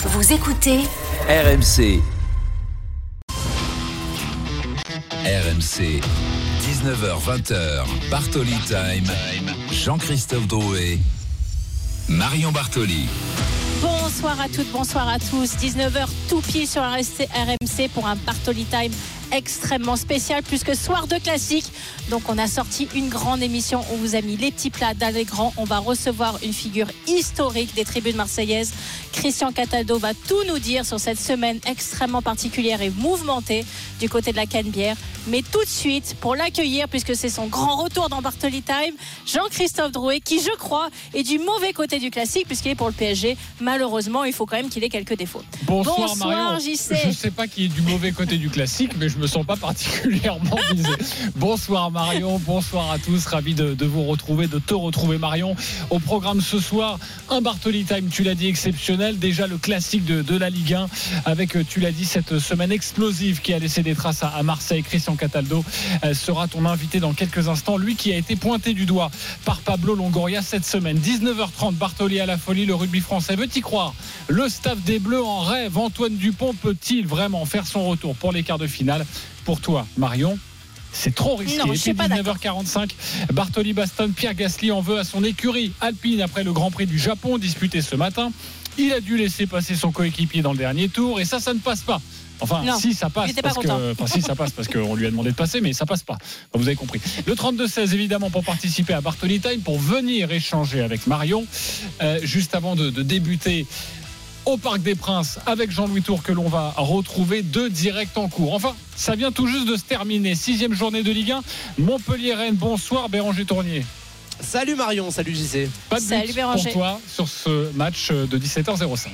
Vous écoutez RMC. RMC. 19h20h. Bartoli Time. Jean-Christophe Drouet. Marion Bartoli. Bonsoir à toutes, bonsoir à tous. 19h tout pied sur RMC pour un Bartoli Time extrêmement spécial puisque soir de classique. Donc on a sorti une grande émission. On vous a mis les petits plats dans les grands. On va recevoir une figure historique des tribunes marseillaises. Christian Cataldo va tout nous dire sur cette semaine extrêmement particulière et mouvementée du côté de la Canebière. Mais tout de suite, pour l'accueillir, puisque c'est son grand retour dans Bartoli Time, Jean-Christophe Drouet, qui je crois est du mauvais côté du classique, puisqu'il est pour le PSG. Malheureusement, il faut quand même qu'il ait quelques défauts. Bonsoir, Bonsoir JC. Je ne sais pas qui est du mauvais côté du classique, mais je me sens pas particulièrement visé. bonsoir Marion, bonsoir à tous, ravi de, vous retrouver, de te retrouver Marion. Au programme ce soir, un Bartoli Time, tu l'as dit, exceptionnel. Déjà le classique de, la Ligue 1, avec, tu l'as dit, cette semaine explosive qui a laissé des traces à, à Marseille. Christian Cataldo euh, sera ton invité dans quelques instants. Lui qui a été pointé du doigt par Pablo Longoria cette semaine. 19h30, Bartoli à la folie, le rugby français. Veut-y croire Le staff des Bleus en rêve. Antoine Dupont peut-il vraiment faire son retour pour les quarts de finale? Pour toi, Marion c'est trop risqué. Non, 19h45, Bartoli Baston, Pierre Gasly en veut à son écurie Alpine après le Grand Prix du Japon disputé ce matin. Il a dû laisser passer son coéquipier dans le dernier tour et ça, ça ne passe pas. Enfin, non, si ça passe, parce que, enfin, si ça passe parce qu'on lui a demandé de passer, mais ça passe pas. Vous avez compris. Le 32-16, évidemment, pour participer à Bartoli Time, pour venir échanger avec Marion. Euh, juste avant de, de débuter au Parc des Princes avec Jean-Louis Tour que l'on va retrouver deux directs en cours. Enfin, ça vient tout juste de se terminer. Sixième journée de Ligue 1. Montpellier-Rennes. Bonsoir Béranger Tournier. Salut Marion, salut JC. Pas de Salut but Béranger. pour toi sur ce match de 17h05.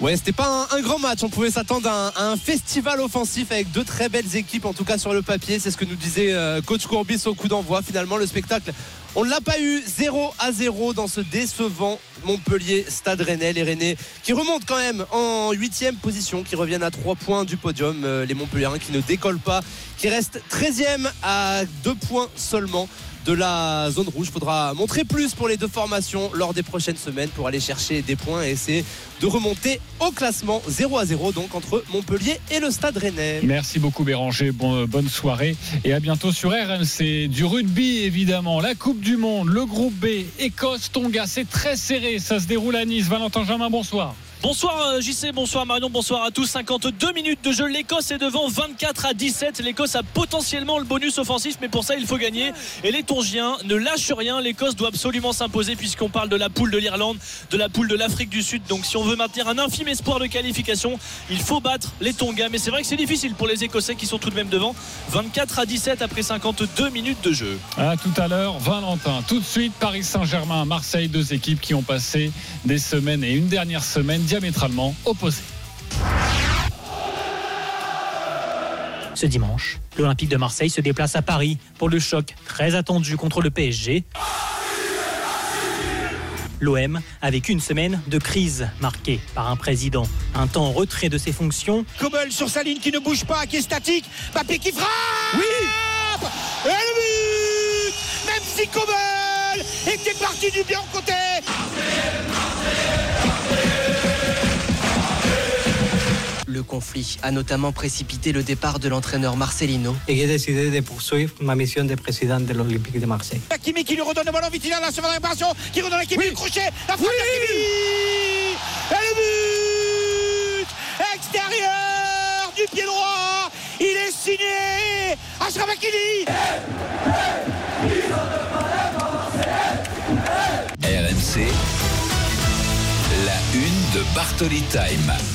Ouais, c'était pas un, un, grand match. On pouvait s'attendre à, à, un festival offensif avec deux très belles équipes, en tout cas sur le papier. C'est ce que nous disait euh, coach Courbis au coup d'envoi. Finalement, le spectacle, on ne l'a pas eu 0 à 0 dans ce décevant Montpellier Stade Rennais. Les Rennais qui remontent quand même en huitième position, qui reviennent à 3 points du podium. Euh, les Montpelliérains qui ne décollent pas, qui restent 13e à 2 points seulement de la zone rouge. Il faudra montrer plus pour les deux formations lors des prochaines semaines pour aller chercher des points et essayer de remonter au classement 0 à 0 donc entre Montpellier et le Stade Rennais. Merci beaucoup Béranger, bon, bonne soirée et à bientôt sur RMC. Du rugby évidemment, la Coupe du Monde, le groupe B, Écosse, Tonga, c'est très serré, ça se déroule à Nice. Valentin Jamin, bonsoir. Bonsoir JC, bonsoir Marion, bonsoir à tous. 52 minutes de jeu, l'Écosse est devant 24 à 17. L'Écosse a potentiellement le bonus offensif, mais pour ça il faut gagner. Et les Tongiens ne lâchent rien. L'Écosse doit absolument s'imposer puisqu'on parle de la poule de l'Irlande, de la poule de l'Afrique du Sud. Donc si on veut maintenir un infime espoir de qualification, il faut battre les Tonga. Mais c'est vrai que c'est difficile pour les Écossais qui sont tout de même devant. 24 à 17 après 52 minutes de jeu. À tout à l'heure, Valentin. Tout de suite, Paris Saint-Germain, Marseille, deux équipes qui ont passé des semaines et une dernière semaine diamétralement opposées. Ce dimanche, l'Olympique de Marseille se déplace à Paris pour le choc très attendu contre le PSG. L'OM avec une semaine de crise marquée par un président. Un temps en retrait de ses fonctions. Kobel sur sa ligne qui ne bouge pas, qui est statique. Mbappé qui frappe Oui Et le but Même si Kobel était parti du bien côté conflit a notamment précipité le départ de l'entraîneur Marcelino. Et j'ai décidé de poursuivre ma mission de président de l'Olympique de Marseille. Hakimi qui lui redonne le ballon, Vitinha, la seconde réparation, qui redonne l'équipe, oui. le crochet, la frappe oui. Et le but Extérieur du pied droit Il est signé Ashraf Hakimi RMC, la une de Bartoli Time.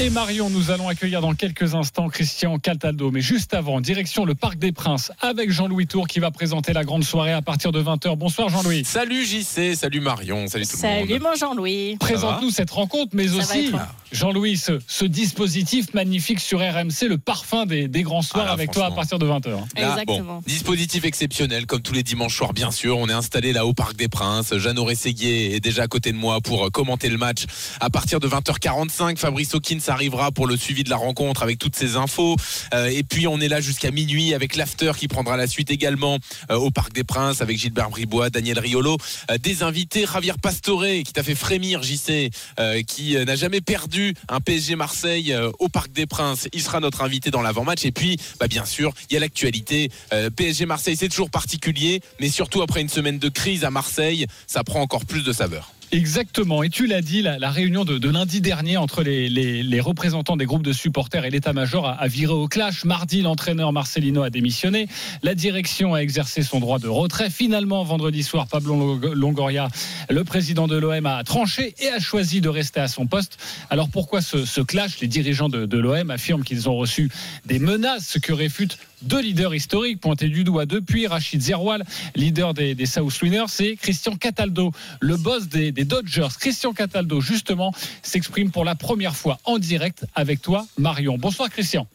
Et Marion, nous allons accueillir dans quelques instants Christian Caltaldo. Mais juste avant, direction le Parc des Princes avec Jean-Louis Tour qui va présenter la grande soirée à partir de 20h. Bonsoir Jean-Louis. Salut JC, salut Marion, salut tout Salut le monde. mon Jean-Louis. Présente-nous cette rencontre, mais Ça aussi Jean-Louis, ce, ce dispositif magnifique sur RMC, le parfum des, des grands soirs Ah là, avec toi à partir de 20h. Là, Exactement. bon, dispositif exceptionnel, comme tous les dimanches soirs, bien sûr. On est installé là au Parc des Princes. Jeannot Rességuier est déjà à côté de moi pour euh, commenter le match. À partir de 20h45, Fabrice Hawkins arrivera pour le suivi de la rencontre avec toutes ces infos. Euh, et puis, on est là jusqu'à minuit avec l'after qui prendra la suite également euh, au Parc des Princes avec Gilbert Bribois, Daniel Riolo. Euh, des invités, Javier Pastore qui t'a fait frémir, JC, euh, qui euh, n'a jamais perdu un PSG Marseille euh, au Parc des Princes. Il sera notre invité dans l'avant-match. Et puis, bah, bien sûr, il y a l'actualité. Euh, PSG Marseille, c'est toujours particulier, mais surtout après une semaine de crise à Marseille, ça prend encore plus de saveur. Exactement. Et tu l'as dit, la, réunion de, lundi dernier entre les, représentants des groupes de supporters et l'état-major a, viré au clash. Mardi, l'entraîneur Marcelino a démissionné. La direction a exercé son droit de retrait. Finalement, vendredi soir, Pablo Long- Longoria, le président de l'OM, a tranché et a choisi de rester à son poste. Alors pourquoi ce, ce clash? Les dirigeants de, de l'OM affirment qu'ils ont reçu des menaces, ce que réfutent deux leaders historiques pointés du doigt depuis Rachid Zerwal, leader des, South Winners, et Christian Cataldo, le boss des Dodgers. Christian Cataldo, justement, s'exprime pour la première fois en direct avec toi, Marion. Bonsoir, Christian.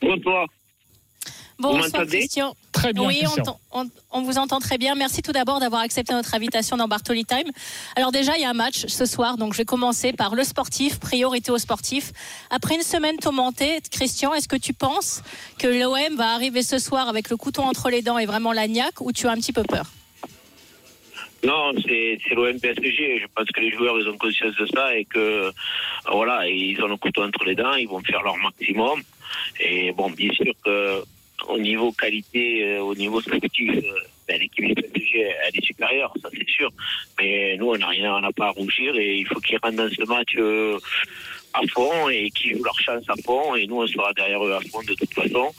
Bonsoir. Bonsoir Christian. Très bien, Oui, on, Christian. on- on vous entend très bien. Merci tout d'abord d'avoir accepté notre invitation dans Bartoli Time. Alors déjà, il y a un match ce soir, donc je vais commencer par le sportif, priorité au sportif. Après une semaine tourmentée, Christian, est-ce que tu penses que l'OM va arriver ce soir avec le couteau entre les dents et vraiment l'agnac ou tu as un petit peu peur? Non, c'est l'OM PSG. Je pense que les joueurs ils ont conscience de ça et que voilà, ils ont le couteau entre les dents, ils vont faire leur maximum. Et bon, bien sûr que au niveau qualité, euh, au niveau sportif, euh, ben, l'équipe du PSG elle est supérieure, ça c'est sûr. Mais nous on n'a rien, on n'a pas à rougir et il faut qu'ils rentrent dans ce match. euh, à fond et qu'ils jouent leur chance à fond et nous on sera derrière eux à fond de toute façon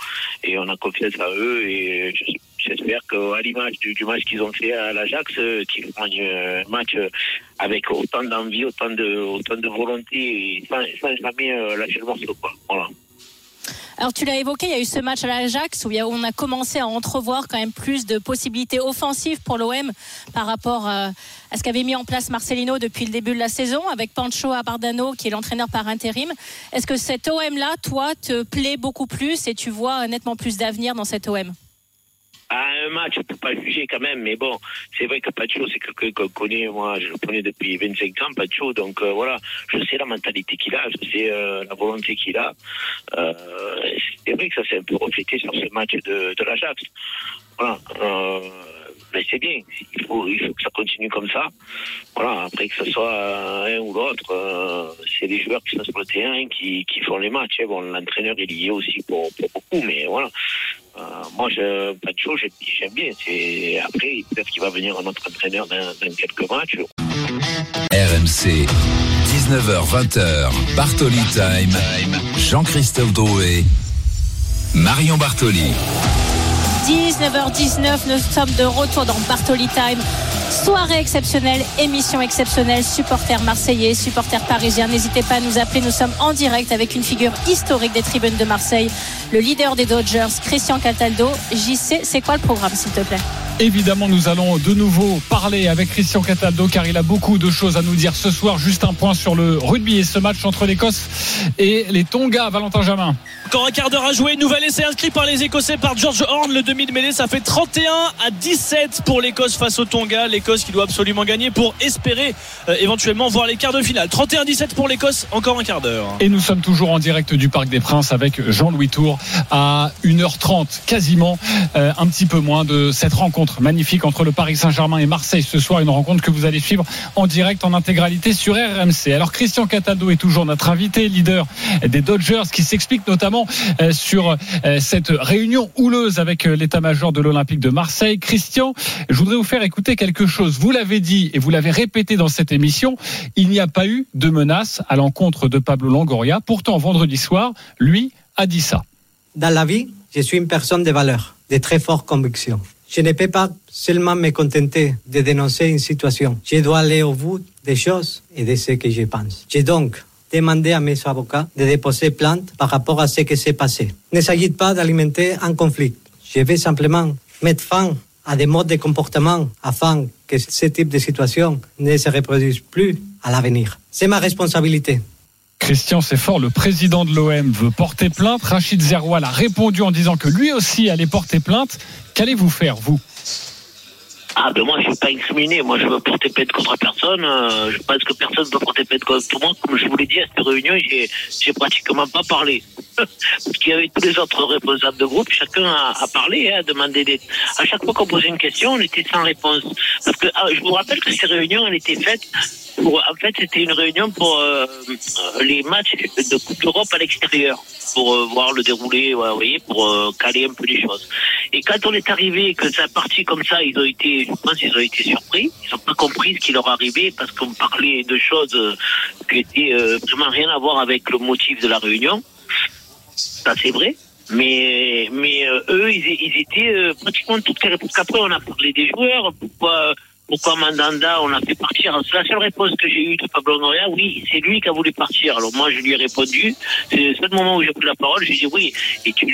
et on a confiance à eux et je- j'espère qu'à l'image du, match qu'ils ont fait à l'Ajax qu'ils feront un match avec autant d'envie autant de autant de volonté et sans, sans jamais lâcher le morceau quoi voilà Alors tu l'as évoqué, il y a eu ce match à l'Ajax où on a commencé à entrevoir quand même plus de possibilités offensives pour l'OM par rapport euh, à ce qu'avait mis en place Marcelino depuis le début de la saison avec Pancho Abardano qui est l'entraîneur par intérim. Est-ce que cet OM-là, toi, te plaît beaucoup plus et tu vois nettement plus d'avenir dans cet OM à un match, on peut pas juger quand même, mais bon, c'est vrai que Pacho, c'est quelqu'un qu'on connaît, moi, je le connais depuis 25 ans, Pacho, donc euh, voilà, je sais la mentalité qu'il a, je sais euh, la volonté qu'il a. Euh, c'est vrai que ça s'est un peu reflété sur ce match de, de l'Ajax. Voilà. Mais c'est bien, il faut, il faut que ça continue comme ça. Voilà, après que ce soit un ou l'autre, c'est les joueurs qui sont sur le terrain qui, qui font les matchs. Bon, l'entraîneur est aussi pour, pour beaucoup, mais voilà. Euh, moi, je, Pacho, j'aime j'aime bien. C'est après, peut-être qu'il va venir un autre entraîneur dans, dans quelques matchs. RMC, 19h-20h, Bartoli Time, Jean-Christophe Drouet, Marion Bartoli. 19h19, nous sommes de retour dans Bartoli Time. Soirée exceptionnelle, émission exceptionnelle, supporters marseillais, supporters parisiens. N'hésitez pas à nous appeler, nous sommes en direct avec une figure historique des tribunes de Marseille, le leader des Dodgers, Christian Cataldo. JC, c'est quoi le programme s'il te plaît? Évidemment, nous allons de nouveau parler avec Christian Cataldo car il a beaucoup de choses à nous dire ce soir. Juste un point sur le rugby et ce match entre l'Écosse et les Tonga. Valentin Jamin. Encore un quart d'heure à jouer. Nouvel essai inscrit par les Écossais par George Horn. Le demi de mêlée, ça fait 31 à 17 pour l'Écosse face au Tonga. L'Écosse qui doit absolument gagner pour espérer euh, éventuellement voir les quarts de finale. 31-17 pour l'Écosse. Encore un quart d'heure. Et nous sommes toujours en direct du Parc des Princes avec Jean-Louis Tour à 1h30 quasiment, euh, un petit peu moins de cette rencontre magnifique entre le Paris Saint-Germain et Marseille ce soir. Une rencontre que vous allez suivre en direct en intégralité sur RMC. Alors Christian Cataldo est toujours notre invité, leader des Dodgers, qui s'explique notamment euh, sur euh, cette réunion houleuse avec euh, l'état-major de l'Olympique de Marseille. Christian, je voudrais vous faire écouter quelque chose. Vous l'avez dit et vous l'avez répété dans cette émission, il n'y a pas eu de menace à l'encontre de Pablo Longoria. Pourtant, vendredi soir, lui a dit ça. Dans la vie, je suis une personne de valeur, de très fortes convictions. Je ne peux pas seulement me contenter de dénoncer une situation. Je dois aller au bout des choses et de ce que je pense. J'ai donc demandé à mes avocats de déposer plainte par rapport à ce qui s'est passé. Ne s'agit pas d'alimenter un conflit. Je vais simplement mettre fin à des modes de comportement afin que ce type de situation ne se reproduise plus à l'avenir. C'est ma responsabilité. Christian, c'est fort. Le président de l'OM veut porter plainte. Rachid Zeroual a répondu en disant que lui aussi allait porter plainte. Qu'allez-vous faire, vous? Ah, ben moi, je suis pas incriminé. Moi, je veux porter plainte contre personne. Euh, je pense que personne ne peut porter plainte contre moi. Comme je vous l'ai dit, à cette réunion, j'ai, j'ai pratiquement pas parlé. Parce qu'il y avait tous les autres responsables de groupe. Chacun a, parlé, hein, a demandé des... À chaque fois qu'on posait une question, on était sans réponse. Parce que, ah, je vous rappelle que ces réunions, elles étaient faites en fait, c'était une réunion pour euh, euh, les matchs de Coupe d'Europe à l'extérieur, pour euh, voir le déroulé, ouais, vous voyez, pour euh, caler un peu les choses. Et quand on est arrivé, que ça a parti comme ça, ils ont été, je pense, ils ont été surpris. Ils n'ont pas compris ce qui leur arrivait parce qu'on parlait de choses euh, qui étaient euh, vraiment rien à voir avec le motif de la réunion. Ça, c'est vrai. Mais, mais eux, ils, ils étaient pratiquement les réponses. Qu'après, on a parlé des joueurs. Pourquoi, pourquoi Mandanda, on l'a fait partir C'est la seule réponse que j'ai eue de Pablo Noria. Oui, c'est lui qui a voulu partir. Alors moi, je lui ai répondu. C'est le seul moment où j'ai pris la parole. J'ai dit oui. Et tu,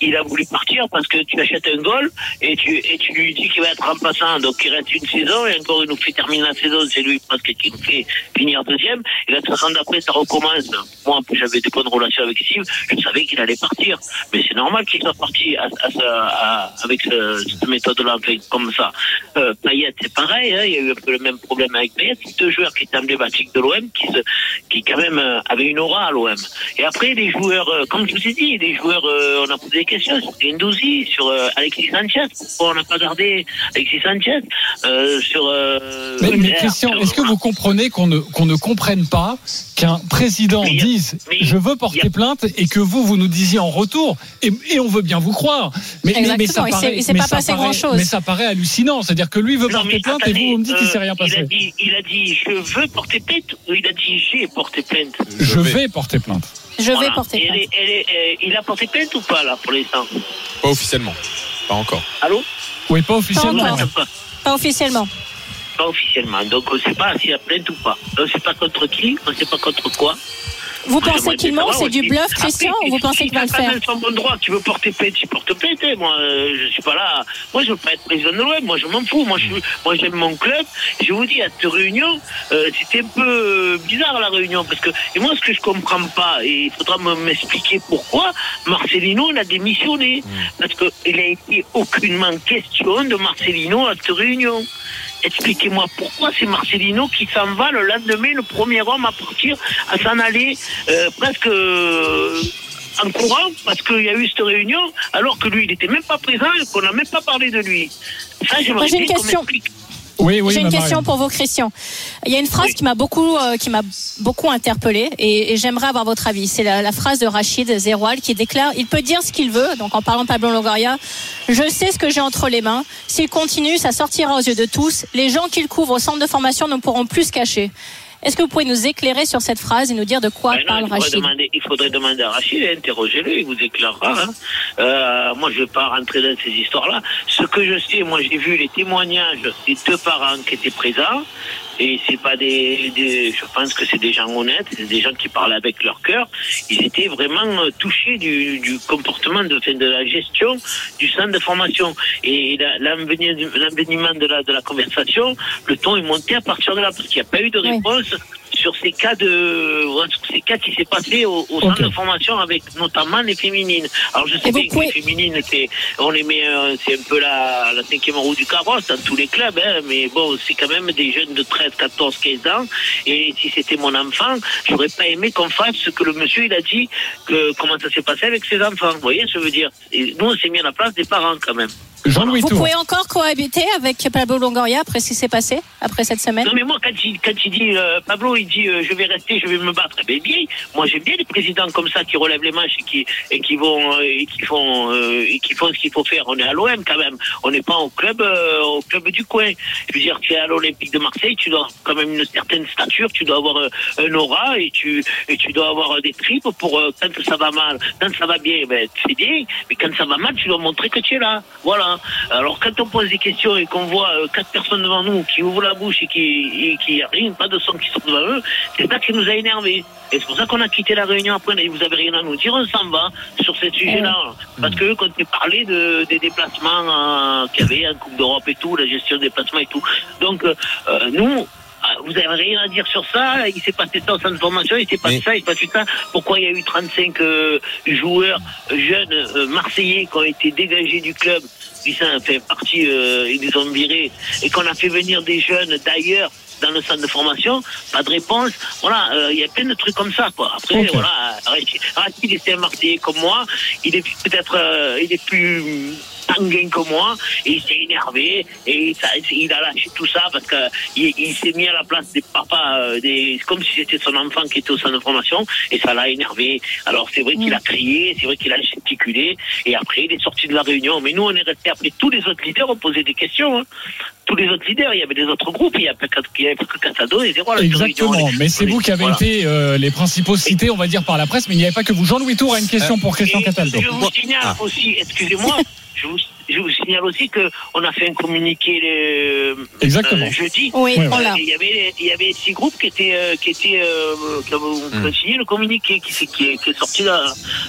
il, a voulu partir parce que tu achètes un goal et tu, et tu lui dis qu'il va être remplaçant. Donc il reste une saison et encore il nous fait terminer la saison. C'est lui presque qui nous fait finir deuxième. Et la saison d'après, ça recommence. Moi, j'avais de bonnes relations avec Steve. Je savais qu'il allait partir. Mais c'est normal qu'il soit parti avec ce- cette méthode-là, comme ça. Euh, Payet, c'est pareil. hein. Il y a eu un peu le même problème avec Payet. Deux joueurs qui étaient emblématiques de l'OM, qui, se, qui quand même euh, avaient une aura à l'OM. Et après, les joueurs, euh, comme je vous ai dit, les joueurs, euh, on a posé des questions sur Gendouzi, sur Alexis Sanchez. Pourquoi on n'a pas gardé Alexis Sanchez Sur. Mais, Christian, est-ce que vous comprenez qu'on ne, qu'on ne comprenne pas qu'un président Mais dise mais je veux porter a- plainte et que vous, vous nous disiez en retour et, et on veut bien vous croire. Mais, mais- mais, ça Exactement, il s'est- paraît, il s'est mais pas ça passé paraît- grand-chose. mais ça paraît hallucinant. C'est-à-dire que lui veut Non, porter plainte et vous, vous me dites qu'il s'est euh, rien Il a passé. dit, il a dit, je veux porter plainte ou il a dit, j'ai porté plainte Je vais porter plainte. Je vais porter Et elle plainte. est- elle est- euh, il a porté plainte ou pas, là, pour l'instant? Pas officiellement. Pas encore. Allô? Oui, pas officiellement. Pas officiellement. Pas officiellement. Donc, on ne sait pas s'il y a plainte ou pas. On ne sait pas contre qui, on ne sait pas contre quoi. Vous Moi, pensez qu'il ment C'est du bluff, Après, Christian, ou vous pensez qu'il va le faire son bon droit, tu veux porter plainte, tu portes plainte. hein. Moi, euh, je suis pas là. Moi, je veux pas être président de l'OM. Moi, je m'en fous. Moi, je, moi, j'aime mon club. Je vous dis, à cette réunion, euh, c'était un peu euh, bizarre la réunion parce que et moi, ce que je comprends pas, et il faudra me- m'expliquer pourquoi Marcelino il a démissionné, parce que il a été aucunement question de Marcelino à cette réunion. Expliquez-moi pourquoi c'est Marcelino qui s'en va le lendemain, le premier homme à partir, à s'en aller euh, presque euh, en courant parce qu'il y a eu cette réunion alors que lui il n'était même pas présent et qu'on n'a même pas parlé de lui. Ça, j'aimerais bien qu'on m'explique. Oui, oui, J'ai une question pour vous, Christian. Il y a une phrase Oui. qui m'a beaucoup, euh, qui m'a beaucoup interpellée et, et j'aimerais avoir votre avis. C'est la, la phrase de Rachid Zeroual qui déclare il peut dire ce qu'il veut. Donc en parlant de Pablo Longoria, je sais ce que j'ai entre les mains. S'il continue, ça sortira aux yeux de tous. Les gens qu'il couvre au centre de formation ne pourront plus se cacher. Est-ce que vous pouvez nous éclairer sur cette phrase et nous dire de quoi Ben non, parle il, Rachid demander, il faudrait demander à Rachid, interrogez-le, il vous éclairera. hein. Euh, moi, je ne vais pas rentrer dans ces histoires-là. Ce que je sais, moi, j'ai vu les témoignages des deux parents qui étaient présents. Et c'est pas des, des- je pense que c'est des gens honnêtes, c'est des gens qui parlent avec leur cœur. Ils étaient vraiment euh, touchés du, du comportement de, de la gestion du centre de formation. Et la- l'enveni- l'envenimement de la, de la conversation, le ton est monté à partir de là, parce qu'il n'y a pas eu de Oui. Sur ces cas de, sur ces cas qui s'est passé au, au centre de formation avec notamment les féminines. Alors je sais bien que les féminines, c'est, on les met, euh, c'est un peu la, la cinquième roue du carrosse dans tous les clubs, hein, mais bon, c'est quand même des jeunes de 13, 14, 15 ans. Et si c'était mon enfant, j'aurais pas aimé qu'on fasse ce que le monsieur il a dit, que comment ça s'est passé avec ses enfants. Vous voyez, ce que je veux dire? Et nous, on s'est mis à la place des parents quand même. Jean-Louis Vous Tour. pouvez encore cohabiter avec Pablo Longoria après ce qui s'est passé, après cette semaine? Non mais moi quand il, quand il dit euh, Pablo il dit euh, je vais rester je vais me battre eh bien, bien. Moi j'aime bien les présidents comme ça qui relèvent les manches et qui et qui vont euh, et qui font euh, et qui font ce qu'il faut faire. On est à l'OM quand même. On n'est pas au club euh, au club du coin. Je veux dire tu es à l'Olympique de Marseille tu dois avoir quand même une certaine stature tu dois avoir euh, un aura et tu et tu dois avoir euh, des tripes pour euh, quand ça va mal quand ça va bien ben c'est bien. Mais quand ça va mal tu dois montrer que tu es là. Voilà alors quand on pose des questions et qu'on voit euh, quatre personnes devant nous qui ouvrent la bouche et qui et qui rien, pas de son qui sort devant eux, c'est ça qui nous a énervés. Et c'est pour ça qu'on a quitté la réunion après. Vous avez rien à nous dire, on s'en va sur ce sujet-là. Parce que quand tu parlais de, des déplacements euh, qu'il y avait en Coupe d'Europe et tout, la gestion des déplacements et tout. Donc euh, euh, nous, Vous avez rien à dire sur ça. Il s'est passé ça au centre de formation, il s'est passé Mais- ça, il s'est passé ça. Pourquoi il y a eu 35 euh, joueurs jeunes euh, marseillais qui ont été dégagés du club Vicent fait partie, euh, ils les ont virés et qu'on a fait venir des jeunes d'ailleurs dans le centre de formation, pas de réponse. Voilà, euh, il y a plein de trucs comme ça, quoi. Après, Ok. voilà, Rachid, Rachid était un Marseillais comme moi, il est peut-être, euh, il est plus sanguin que moi, et il s'est énervé, et ça, il a lâché tout ça parce que il, s'est mis à la place des papas, euh, des, comme si c'était son enfant qui était au centre de formation, et ça l'a énervé. Alors c'est vrai qu'il a crié, c'est vrai qu'il a gesticulé, et après il est sorti de la réunion. Mais nous, on est resté après tous les autres leaders ont posé des questions. hein. Tous les autres leaders, il y avait des autres groupes, il n'y avait pas que Casado et zéro à la réunion. Exactement, mais c'est vous qui avez Voilà. été euh, les principaux cités, on va dire, par la presse, mais il n'y avait pas que vous. Jean-Louis Tour a une question pour Christian Cataldo. Je vous signale Ah. aussi, excusez-moi, je vous, je vous signale aussi que on a fait un communiqué le, Exactement. euh, jeudi. Oui, Euh, l'a. Il y avait, il y avait six groupes qui étaient, euh, qui étaient, euh, qui Hmm. signé le communiqué, qui, est, qui est sorti là,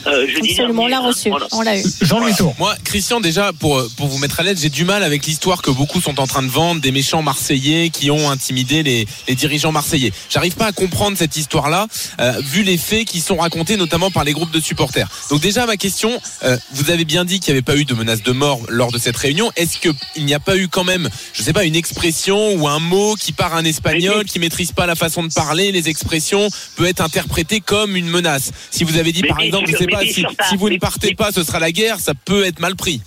euh, jeudi Absolument, on l'a reçu. Voilà. On l'a eu. Jean-Louis Tour. Moi, Christian, déjà, pour, pour vous mettre à l'aise, j'ai du mal avec l'histoire que beaucoup sont en train de vendre des méchants Marseillais qui ont intimidé les, les dirigeants marseillais. J'arrive pas à comprendre cette histoire-là, euh, vu les faits qui sont racontés notamment par les groupes de supporters. Donc déjà, ma question, euh, vous avez bien dit qu'il n'y avait pas eu de menace de mort lors de cette réunion. Est-ce qu'il n'y a pas eu quand même, je sais pas, une expression ou un mot qui part un espagnol, qui maîtrise pas la façon de parler, les expressions, peut être interprété comme une menace? Si vous avez dit, Mais par exemple, je sûr, sais pas, si, vous ne partez pas, ce sera la guerre, ça peut être mal pris.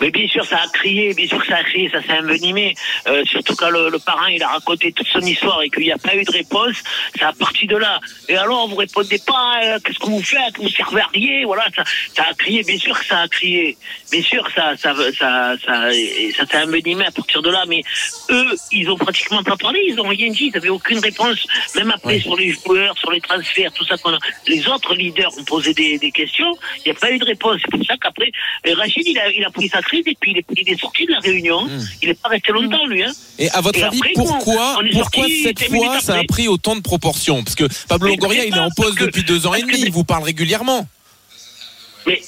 Mais bien sûr, ça a crié, bien sûr que ça a crié, ça s'est envenimé. Euh, surtout quand le, le parent il a raconté toute son histoire et qu'il n'y a pas eu de réponse, ça a parti de là. Et alors, vous répondez pas, euh, qu'est-ce que vous faites, vous servez à rien, voilà, ça, ça a crié, bien sûr que ça a crié. Bien sûr que ça, ça, ça, ça, ça s'est envenimé à partir de là. Mais eux, ils ont pratiquement pas parlé, ils ont rien dit, ils n'avaient aucune réponse. Même après sur les joueurs, sur les transferts, tout ça qu'on a. Les autres leaders ont posé des, des questions, il n'y a pas eu de réponse. C'est pour ça qu'après, Rachid, il a, il a pris sa et puis il est, il est sorti de la réunion. Il n'est pas resté longtemps, lui. Hein. Et à votre Et avis, après, pourquoi, on cette fois ça a pris autant de proportions? Parce que Pablo Longoria, il est en pause que- depuis deux ans et que- demi, il vous parle régulièrement.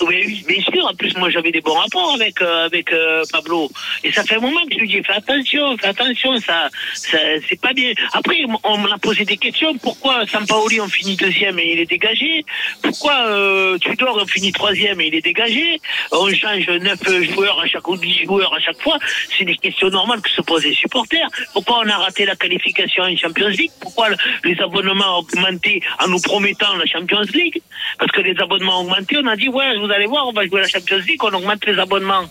Oui, bien sûr. En plus, moi, j'avais des bons rapports avec euh, avec euh, Pablo. Et ça fait un moment que je lui dis fais attention, fais attention, ça, ça c'est pas bien. Après, on me l'a posé des questions. Pourquoi Sampaoli on finit deuxième et il est dégagé? Pourquoi euh, Tudor on finit troisième et il est dégagé? On change neuf joueurs à chaque ou dix joueurs à chaque fois. C'est des questions normales que se posent les supporters. Pourquoi on a raté la qualification en Champions League? Pourquoi le- les abonnements ont augmenté en nous promettant la Champions League? Parce que les abonnements ont augmenté, on a dit ouais, vous allez voir, on va jouer la Champions League, on augmente les abonnements.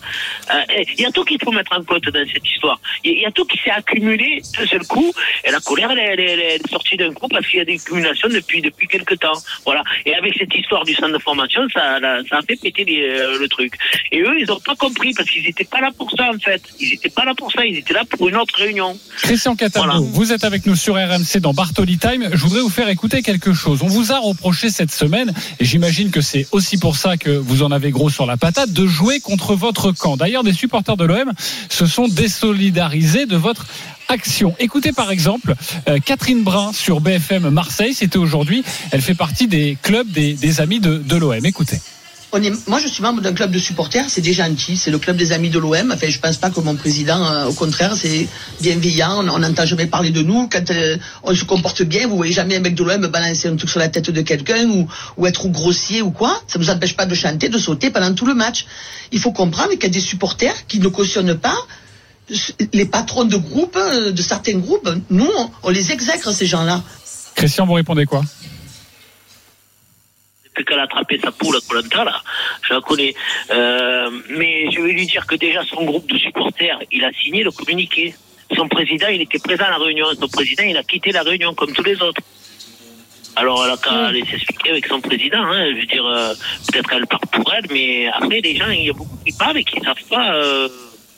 Euh, Il y a tout qu'il faut mettre en compte dans cette histoire. Il y y a tout qui s'est accumulé d'un seul coup, et la colère, elle, est- elle elle est sortie d'un coup parce qu'il y a des accumulations depuis depuis quelques temps. Voilà. Et avec cette histoire du centre de formation, ça, la- ça a fait péter les- euh, le truc. Et eux, ils n'ont pas compris parce qu'ils n'étaient pas là pour ça en fait. Ils n'étaient pas là pour ça, ils étaient là pour une autre réunion. Christian Cataldo, Voilà. vous êtes avec nous sur RMC dans Bartoli Time. Je voudrais vous faire écouter quelque chose. On vous a reproché cette semaine, et j'imagine que c'est aussi pour ça que vous en avez gros sur la patate, de jouer contre votre camp. D'ailleurs, des supporters de l'OM se sont désolidarisés de votre action. Écoutez par exemple euh, Catherine Brun sur BFM Marseille, c'était aujourd'hui. Elle fait partie des clubs des, amis de, de l'OM. Écoutez. Moi, je suis membre d'un club de supporters, c'est déjà gentil, c'est le club des amis de l'OM. Enfin, je pense pas que mon président, euh, au contraire, c'est bienveillant. On n'entend jamais parler de nous. Quand euh, on se comporte bien, vous voyez jamais un mec de l'OM balancer un truc sur la tête de quelqu'un ou, être grossier ou quoi. Ça nous empêche pas de chanter, de sauter pendant tout le match. Il faut comprendre qu'il y a des supporters qui ne cautionnent pas les patrons de groupes, euh, de certains groupes. Nous, on, on les exècre, ces gens-là. Christian, vous répondez quoi? Qu'elle a attrapé sa poule à Colanta, là, je la connais. Euh, mais je vais lui dire que déjà son groupe de supporters, il a signé le communiqué. Son président, il était présent à la réunion. Son président, il a quitté la réunion comme tous les autres. Alors elle a qu'à aller s'expliquer avec son président. Hein. Je veux dire, euh, peut-être qu'elle part pour elle, mais après, les gens, il y a beaucoup qui parlent et qui ne savent pas. Euh,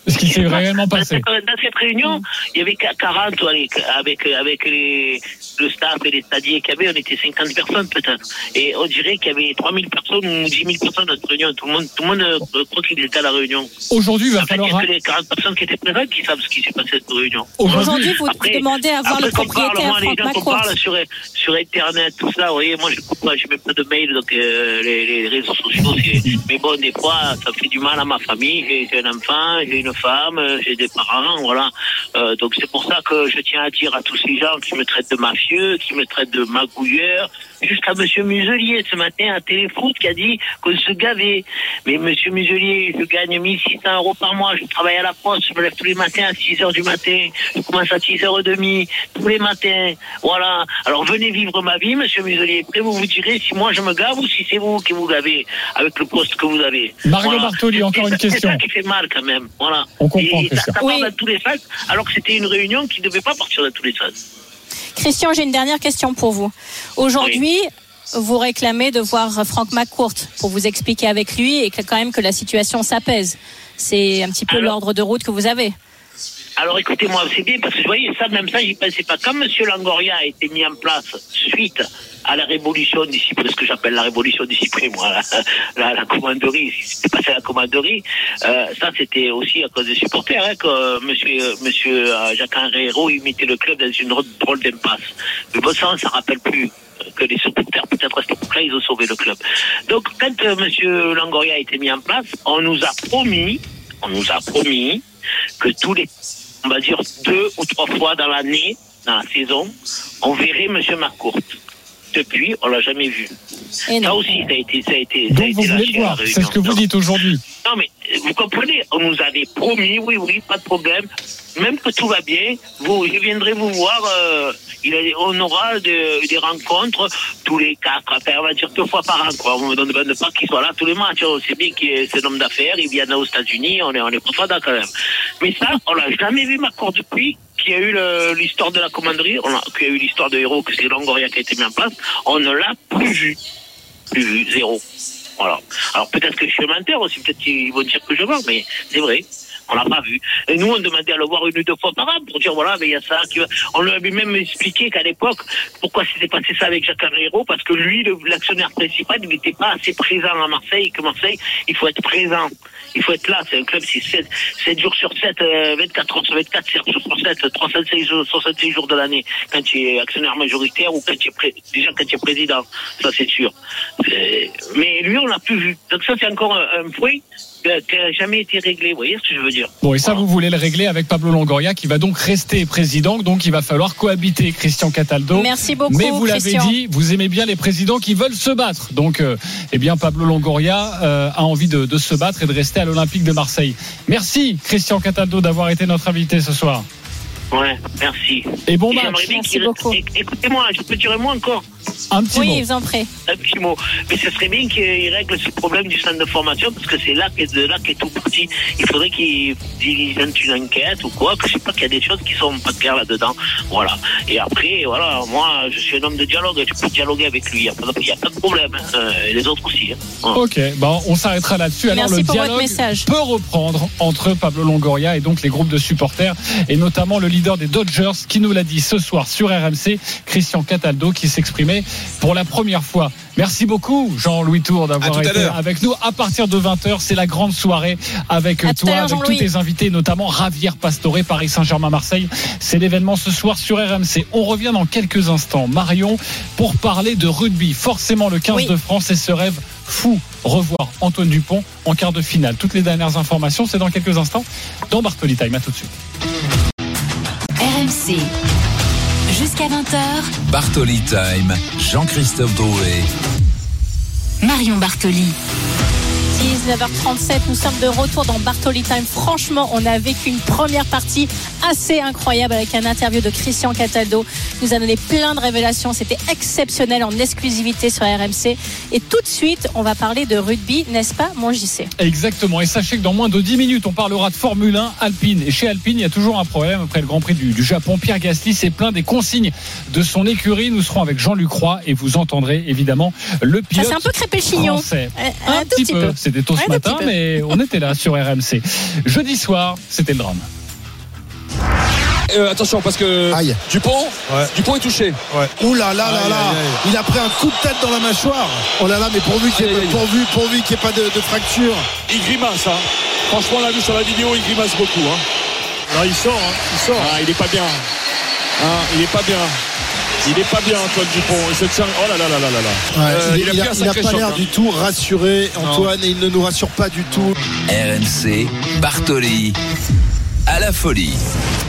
ce qui s'est réellement passé. cette, dans cette réunion, il y avait 40 allez, avec, avec les, le staff et les stadiers qu'il y avait, on était 50 personnes peut-être. Et on dirait qu'il y avait 3000 personnes ou 10 000 personnes dans cette réunion. Tout le monde, tout le monde euh, croit qu'il était à la réunion. Aujourd'hui, il va il y a que les 40 personnes qui étaient présentes qui savent ce qui s'est passé à cette réunion. Aujourd'hui, vous Après- demandez à voir après le qu'on parle, propriétaire moi, les gens qu'on parle sur, sur Internet, tout ça, vous voyez, moi je coupe pas, je mets pas de mail, donc euh, les, les réseaux sociaux, c'est- mais bon, des fois, ça fait du mal à ma famille, j'ai j'ai un enfant, j'ai une une femme, euh, j'ai des parents, voilà. Euh, donc c'est pour ça que je tiens à dire à tous ces gens qui me traitent de mafieux, qui me traitent de magouilleur, jusqu'à Monsieur Muselier ce matin à Téléfoot qui a dit qu'on se gavait. Mais Monsieur Muselier, je gagne 1600 euros par mois, je travaille à la poste, je me lève tous les matins à 6 heures du matin, je commence à 6h30 tous les matins. Voilà. Alors venez vivre ma vie, Monsieur Muselier. Après vous vous direz si moi je me gave ou si c'est vous qui vous gavez avec le poste que vous avez. Mario Voilà. Bartoli, encore une question. C'est ça qui fait mal quand même. Voilà. On comprend, Et ça, Christian. ça part Oui. dans tous les sens, alors que c'était une réunion qui ne devait pas partir dans tous les sens. Christian, j'ai une dernière question pour vous. Aujourd'hui, vous réclamez de voir Franck McCourt pour vous expliquer avec lui et que quand même que la situation s'apaise. C'est un petit peu l'ordre de route que vous avez. Alors écoutez-moi, c'est bien parce que vous voyez, ça, même ça, j'y pensais pas. Quand M. Langoria a été mis en place suite à la révolution d'ici, ce que j'appelle la révolution d'ici moi, la, la, la commanderie, ce qui s'était passé à la commanderie, euh, ça c'était aussi à cause des supporters, hein, que euh, monsieur, monsieur euh, Jacques-Henri Hérault, il mettait le club dans une drôle d'impasse. Mais bon, ça, ça rappelle plus que les supporters, peut-être à cette époque-là, ils ont sauvé le club. Donc, quand euh, monsieur Langoria a été mis en place, on nous a promis, on nous a promis que tous les on va dire deux ou trois fois dans l'année, dans la saison, on verrait M. McCourt. Depuis, on l'a jamais vu. Et Ça non. aussi, ça a été, ça a été, ça a Donc été vous voulez lâché le à la voir, c'est ce que vous dites aujourd'hui. Non, mais vous comprenez, on nous avait promis, oui, oui, pas de problème. Même que tout va bien, vous, je viendrai vous voir. euh, il a, on aura de- des rencontres tous les quatre, enfin, on va dire deux fois par an. Quoi. On ne demande pas qu'il soit là tous les matchs. On sait bien qu'il est c'est un homme d'affaires, il vient aux États-Unis, on est, on est pas quand même. Mais ça, on l'a jamais vu Macron depuis qu'il y a eu l'histoire de la commanderie, qu'il y a eu l'histoire de héros, que c'est Longoria qui a été mis en place. On ne l'a plus vu. Plus vu, zéro. Voilà. Alors peut-être que je suis menteur aussi, peut-être qu'ils vont dire que je mens, mais c'est vrai. On l'a pas vu. Et nous, on demandait à le voir une ou deux fois par an pour dire voilà, mais il y a ça qui va. On lui avait même expliqué qu'à l'époque, pourquoi s'était passé ça avec Jacques Herrero, parce que lui, l'actionnaire principal, il n'était pas assez présent à Marseille, que Marseille, il faut être présent. Il faut être là. C'est un club, c'est 7, 7 jours sur 7, euh, 24 heures sur 24, 7 jours sur 7, 366 jours, 66 jours de l'année. Quand tu es actionnaire majoritaire ou quand tu es déjà quand tu es président. Ça, c'est sûr. C'est- Mais lui, on l'a plus vu. Donc ça, c'est encore un, un euh, qui n'a jamais été réglé. Vous voyez ce que je veux dire? Bon, et ça, vous voulez le régler avec Pablo Longoria, qui va donc rester président. Donc, il va falloir cohabiter Christian Cataldo. Merci beaucoup, Mais vous l'avez Christian. dit, vous aimez bien les présidents qui veulent se battre. Donc, euh, eh bien, Pablo Longoria euh, a envie de, de se battre et de rester à l'Olympique de Marseille. Merci, Christian Cataldo, d'avoir été notre invité ce soir. Ouais, merci. Et bon Et match. Merci beaucoup. éc- Écoutez-moi, je peux dire un mot encore Un petit Oui, mot. ils en prie. un petit mot. Mais ce serait bien qu'il règle ce problème du centre de formation parce que c'est là qu'est de là qu'est tout parti. Il faudrait qu'il diligente une enquête ou quoi, que je sais pas qu'il y a des choses qui sont pas claires là-dedans. Voilà. Et après, voilà, moi, je suis un homme de dialogue, je peux dialoguer avec lui. Il n'y a, pas de- il y a pas de problème. hein. Euh, et les autres aussi. hein. Voilà. Ok, bon, on s'arrêtera là-dessus. Alors Merci le pour votre dialogue message. peut reprendre entre Pablo Longoria et donc les groupes de supporters et notamment le leader des Dodgers qui nous l'a dit ce soir sur RMC, Christian Cataldo qui s'exprimait pour la première fois. Merci beaucoup Jean-Louis Tour d'avoir été avec nous. À partir de 20h, c'est la grande soirée avec À toi, avec tous tes invités, notamment Javier Pastore, Paris Saint-Germain-Marseille. C'est l'événement ce soir sur RMC. On revient dans quelques instants, Marion, pour parler de rugby. Forcément le 15 Oui. de France et ce rêve fou. Revoir Antoine Dupont en quart de finale. Toutes les dernières informations, c'est dans quelques instants dans Bartoli Time. À tout de suite. RMC. Jusqu'à 20h, Bartoli Time, Jean-Christophe Drouet. Marion Bartoli. 19h37, nous sommes de retour dans Bartoli Time. Franchement, on a vécu une première partie assez incroyable avec un interview de Christian Cataldo. Il nous a donné plein de révélations. C'était exceptionnel en exclusivité sur RMC. Et tout de suite, on va parler de rugby, n'est-ce pas, mon JC Exactement. Et sachez que dans moins de 10 minutes, on parlera de Formule 1 Alpine. Et chez Alpine, il y a toujours un problème après le Grand Prix du, du Japon. Pierre Gasly s'est plein des consignes de son écurie. Nous serons avec Jean-Luc Roy et vous entendrez évidemment le Ça pilote c'est un peu crépé chignon. français. Un, Un, petit petit peu. peu. C'était tôt ce matin, mais on était là sur RMC. Jeudi soir, c'était le drame. Euh, attention parce que Aïe. Dupont, Dupont est touché. Ouais. Ouh là là là Aïe, là aïe, aïe. Il a pris un coup de tête dans la mâchoire. Oh là là, mais pourvu qu'il n'y ait, pourvu, pourvu ait pas de, de fracture. Il grimace. Hein. Franchement, on l'a vu sur la vidéo, il grimace beaucoup. Hein. il sort, hein. il sort. Ah, il est pas bien. Ah, il est pas bien. Il est pas bien, Antoine Dupont. Il se tient. Oh là là là là là là. Ouais, Euh, il, a il a, il pas l'air hein. du tout rassuré, Antoine, et il ne nous rassure pas du tout. RMC, Bartoli. À la folie.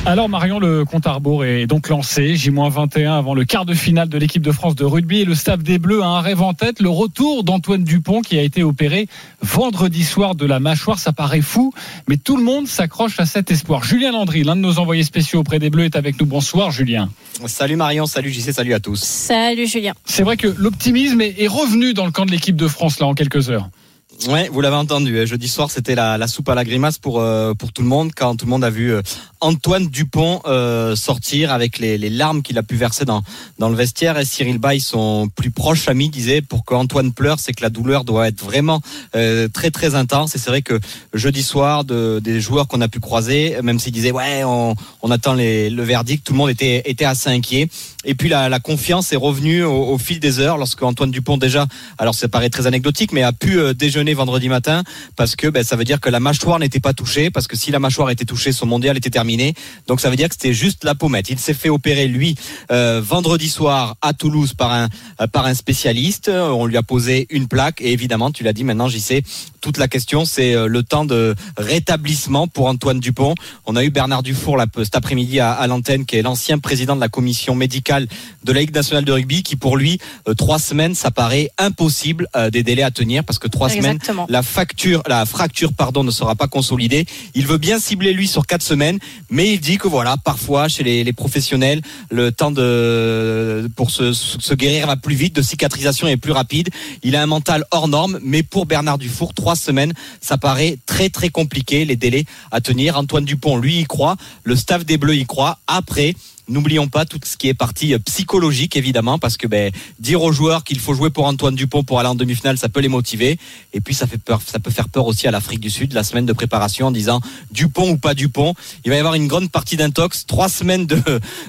Alors Marion, le compte à rebours est donc lancé. J-21 avant le quart de finale de l'équipe de France de rugby et le staff des Bleus a un rêve en tête, le retour d'Antoine Dupont qui a été opéré vendredi soir de la mâchoire. Ça paraît fou, mais tout le monde s'accroche à cet espoir. Julien Landry, l'un de nos envoyés spéciaux auprès des Bleus, est avec nous. Bonsoir Julien. Salut Marion, salut JC, salut à tous. Salut Julien. C'est vrai que l'optimisme est est revenu dans le camp de l'équipe de France là en quelques heures. Ouais, vous l'avez entendu. euh, Jeudi soir, c'était la, soupe à la grimace pour euh, pour tout le monde quand tout le monde a vu euh, Antoine Dupont euh, sortir avec les, les larmes qu'il a pu verser dans dans le vestiaire. Et Cyril Bay, son plus proche ami, disait pour qu'Antoine pleure, c'est que la douleur doit être vraiment très très intense. Et c'est vrai que jeudi soir, de, des joueurs qu'on a pu croiser, même s'ils disaient ouais, on, attend le verdict, tout le monde était était assez inquiet. Et puis la, confiance est revenue au, fil des heures lorsque Antoine Dupont déjà, alors ça paraît très anecdotique, mais a pu euh, vendredi matin parce que ben, ça veut dire que la mâchoire n'était pas touchée, parce que si la mâchoire était touchée, son mondial était terminé. Donc ça veut dire que c'était juste la pommette. Il s'est fait opérer lui euh, vendredi soir à Toulouse par un euh, par un spécialiste. On lui a posé une plaque et évidemment, tu l'as dit, maintenant j'y sais. Toute la question, c'est euh, le temps de rétablissement pour Antoine Dupont. On a eu Bernard Dufour là, cet après-midi à, à l'antenne, qui est l'ancien président de la commission médicale de la Ligue nationale de rugby, qui pour lui, euh, trois semaines, ça paraît impossible euh, des délais à tenir parce que trois Exactement. semaines, la facture, la fracture, pardon, ne sera pas consolidée. Il veut bien cibler lui sur quatre semaines, mais il dit que voilà, parfois chez les, les professionnels, le temps de pour se, se guérir va plus vite, de cicatrisation est plus rapide. Il a un mental hors norme, mais pour Bernard Dufour, trois semaines, ça paraît très très compliqué les délais à tenir. Antoine Dupont, lui, y croit. Le staff des Bleus y croit. Après. N'oublions pas tout ce qui est partie euh, psychologique évidemment parce que ben, dire aux joueurs qu'il faut jouer pour Antoine Dupont pour aller en demi-finale ça peut les motiver et puis ça fait peur ça peut faire peur aussi à l'Afrique du Sud la semaine de préparation en disant Dupont ou pas Dupont il va y avoir une grande partie d'intox trois semaines de,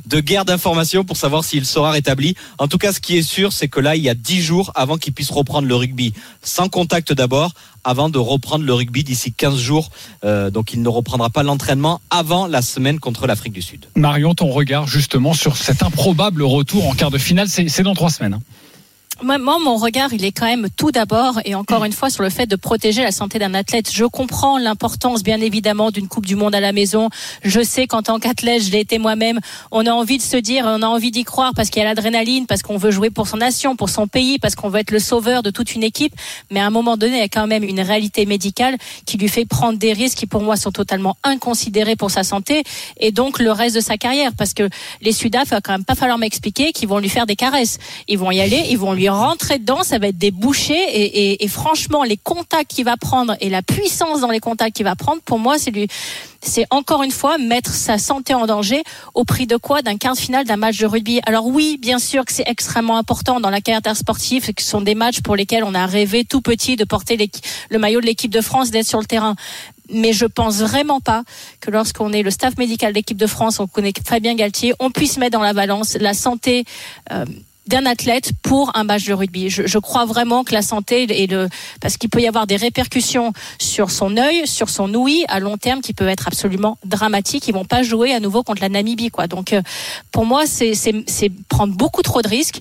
de guerre d'information pour savoir s'il sera rétabli en tout cas ce qui est sûr c'est que là il y a dix jours avant qu'il puisse reprendre le rugby sans contact d'abord avant de reprendre le rugby d'ici 15 jours Euh, donc il ne reprendra pas l'entraînement avant la semaine contre l'Afrique du Sud Marion, ton regard justement sur cet improbable retour en quart de finale, c'est dans trois semaines. hein. Moi, mon regard, il est quand même tout d'abord et encore une fois sur le fait de protéger la santé d'un athlète. Je comprends l'importance, bien évidemment, d'une Coupe du Monde à la maison. Je sais qu'en tant qu'athlète, je l'ai été moi-même. On a envie de se dire, on a envie d'y croire parce qu'il y a l'adrénaline, parce qu'on veut jouer pour son nation, pour son pays, parce qu'on veut être le sauveur de toute une équipe. Mais à un moment donné, il y a quand même une réalité médicale qui lui fait prendre des risques qui, pour moi, sont totalement inconsidérés pour sa santé et donc le reste de sa carrière. Parce que les Sudaf, il va quand même pas falloir m'expliquer qu'ils vont lui faire des caresses. Ils vont y aller, ils vont lui rentrer dedans, ça va être des bouchées et, franchement, les contacts qu'il va prendre et la puissance dans les contacts qu'il va prendre, pour moi, c'est c'est encore une fois mettre sa santé en danger au prix de quoi? D'un quart de finale d'un match de rugby. Alors oui, bien sûr que c'est extrêmement important dans la carrière intersportive, que ce sont des matchs pour lesquels on a rêvé tout petit de porter le maillot de l'équipe de France, d'être sur le terrain. Mais je pense vraiment pas que lorsqu'on est le staff médical de l'équipe de France, on connaît Fabien Galtier, on puisse mettre dans la balance la santé euh, d'un athlète pour un match de rugby. Je, je crois vraiment que la santé et le parce qu'il peut y avoir des répercussions sur son œil, sur son ouïe à long terme qui peuvent être absolument dramatiques. Ils vont pas jouer à nouveau contre la Namibie, quoi. Donc euh, pour moi, c'est prendre beaucoup trop de risques.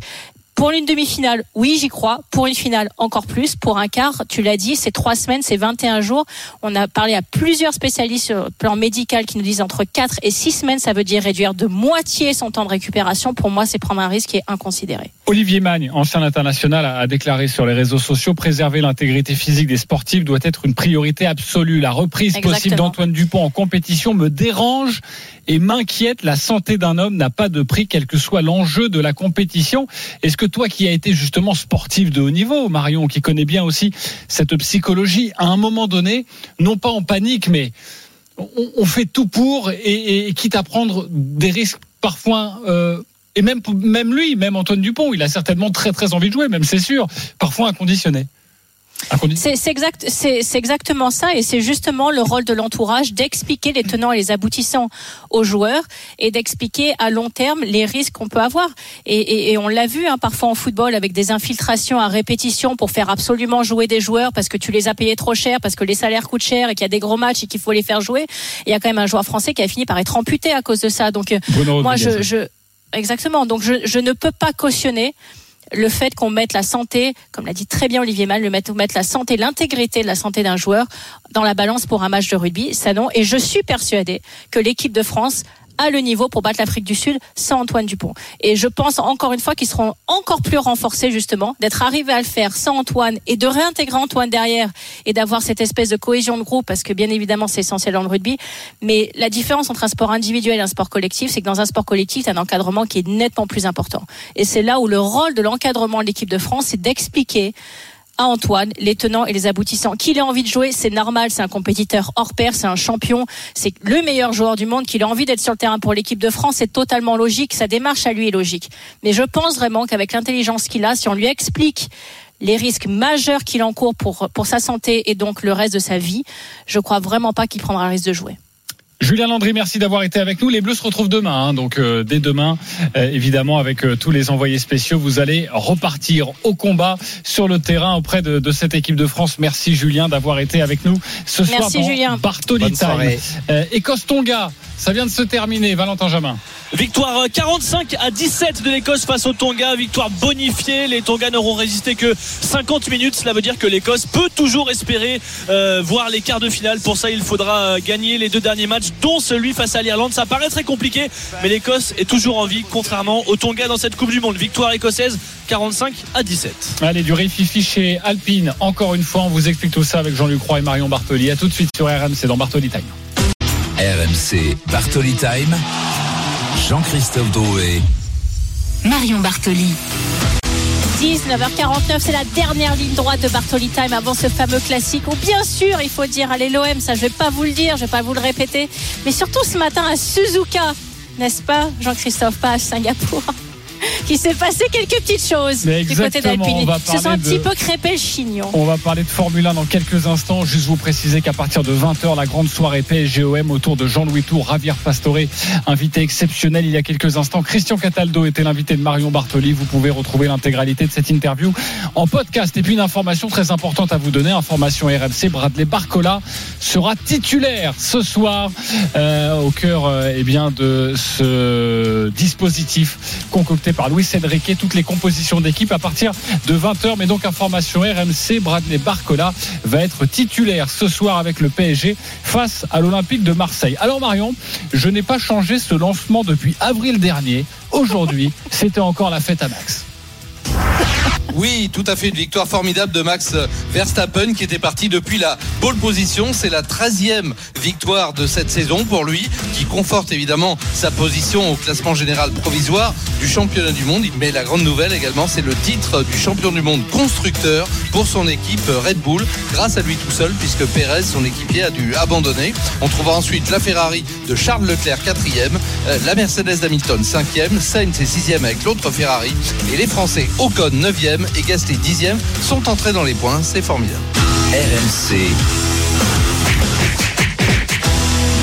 Pour une demi-finale, oui, j'y crois. Pour une finale, encore plus. Pour un quart, tu l'as dit, c'est trois semaines, c'est 21 jours. On a parlé à plusieurs spécialistes sur le plan médical qui nous disent entre 4 et 6 semaines, ça veut dire réduire de moitié son temps de récupération. Pour moi, c'est prendre un risque qui est inconsidéré. Olivier Magne, ancien international, a déclaré sur les réseaux sociaux préserver l'intégrité physique des sportifs doit être une priorité absolue. La reprise possible d'Antoine Dupont en compétition me dérange et m'inquiète. La santé d'un homme n'a pas de prix, quel que soit l'enjeu de la compétition. Est-ce que toi, qui as été justement sportif de haut niveau, Marion, qui connaît bien aussi cette psychologie, à un moment donné, non pas en panique, mais on, on fait tout pour et, et quitte à prendre des risques parfois. euh, et même, même lui, même Antoine Dupont, il a certainement très très envie de jouer, même c'est sûr, parfois inconditionné. Incondi- C'est exact, exactement ça, et c'est justement le rôle de l'entourage d'expliquer les tenants et les aboutissants aux joueurs et d'expliquer à long terme les risques qu'on peut avoir. Et, et- et on l'a vu hein, parfois en football avec des infiltrations à répétition pour faire absolument jouer des joueurs parce que tu les as payés trop cher, parce que les salaires coûtent cher et qu'il y a des gros matchs et qu'il faut les faire jouer. Il y a quand même un joueur français qui a fini par être amputé à cause de ça. Donc euh, moi, je, je Exactement. Donc je, ne peux pas cautionner le fait qu'on mette la santé, comme l'a dit très bien Olivier Mal, le mettre, mettre la santé, l'intégrité de la santé d'un joueur dans la balance pour un match de rugby, ça non. Et je suis persuadée que l'équipe de France a le niveau pour battre l'Afrique du Sud sans Antoine Dupont. Et je pense encore une fois qu'ils seront encore plus renforcés justement d'être arrivés à le faire sans Antoine et de réintégrer Antoine derrière et d'avoir cette espèce de cohésion de groupe parce que bien évidemment c'est essentiel dans le rugby. Mais la différence entre un sport individuel et un sport collectif, c'est que dans un sport collectif, tu un encadrement qui est nettement plus important. Et c'est là où le rôle de l'encadrement de l'équipe de France, c'est d'expliquer à Antoine les tenants et les aboutissants. Qu'il ait envie de jouer, c'est normal, c'est un compétiteur hors pair, c'est un champion, c'est le meilleur joueur du monde, qu'il ait envie d'être sur le terrain pour l'équipe de France, c'est totalement logique, sa démarche à lui est logique. Mais je pense vraiment qu'avec l'intelligence qu'il a, si on lui explique les risques majeurs qu'il encourt pour, pour sa santé et donc le reste de sa vie, je crois vraiment pas qu'il prendra le risque de jouer. Julien Landry, merci d'avoir été avec nous. Les Bleus se retrouvent demain, hein, donc euh, dès demain, euh, évidemment, avec euh, tous les envoyés spéciaux, vous allez repartir au combat sur le terrain auprès de, de cette équipe de France. Merci Julien d'avoir été avec nous ce Merci, soir dans Julien. Bartoli Time. Euh, Écosse-Tonga, ça vient de se terminer. Valentin Jamin. Victoire 45 à 17 de l'Écosse face aux Tonga. Victoire bonifiée. Les Tonga n'auront résisté que 50 minutes. Cela veut dire que l'Écosse peut toujours espérer euh, voir les quarts de finale. Pour ça, il faudra euh, gagner les deux derniers matchs, dont celui face à l'Irlande. Ça paraît très compliqué, mais l'Écosse est toujours en vie, contrairement aux Tonga dans cette Coupe du Monde. Victoire écossaise 45 à 17. Allez, du rififi chez Alpine. Encore une fois, on vous explique tout ça avec Jean-Luc Roy et Marion Bartoli. À tout de suite sur RMC dans Bartoli Time. RMC Bartoli Time. Jean-Christophe Drouet. Marion Bartoli. 19h49, c'est la dernière ligne droite de Bartoli Time avant ce fameux classique où bien sûr il faut dire allez l'OM, ça je vais pas vous le dire, je vais pas vous le répéter, mais surtout ce matin à Suzuka, n'est-ce pas Jean-Christophe, pas à Singapour qu'il s'est passé quelques petites choses Mais du côté d'Alpine. se sont un petit de- peu crépé le chignon. On va parler de Formule 1 dans quelques instants. Juste vous préciser qu'à partir de 20h, la grande soirée PSGOM autour de Jean-Louis Tour, Javier Pastore, invité exceptionnel il y a quelques instants. Christian Cataldo était l'invité de Marion Bartoli. Vous pouvez retrouver l'intégralité de cette interview en podcast. Et puis une information très importante à vous donner, information RMC, Bradley Barcola sera titulaire ce soir euh, au cœur euh, eh bien, de ce dispositif concocté par Luis Enrique, toutes les compositions d'équipe à partir de 20h. Mais donc information RMC, Bradley Barcola va être titulaire ce soir avec le PSG face à l'Olympique de Marseille. Alors Marion, je n'ai pas changé ce lancement depuis avril dernier. Aujourd'hui, c'était encore la fête à Max. Oui, tout à fait. Une victoire formidable de Max Verstappen qui était parti depuis la pole position. C'est la 13e victoire de cette saison pour lui, qui conforte évidemment sa position au classement général provisoire du championnat du monde. Mais la grande nouvelle également, c'est le titre du champion du monde constructeur pour son équipe Red Bull, grâce à lui tout seul, puisque Pérez, son équipier, a dû abandonner. On trouvera ensuite la Ferrari de Charles Leclerc, 4e, euh, la Mercedes d'Hamilton, 5e, Sainz est 6e avec l'autre Ferrari, et les Français Ocon, 9e et Gasly, 10e, sont entrés dans les points. C'est formidable. RMC.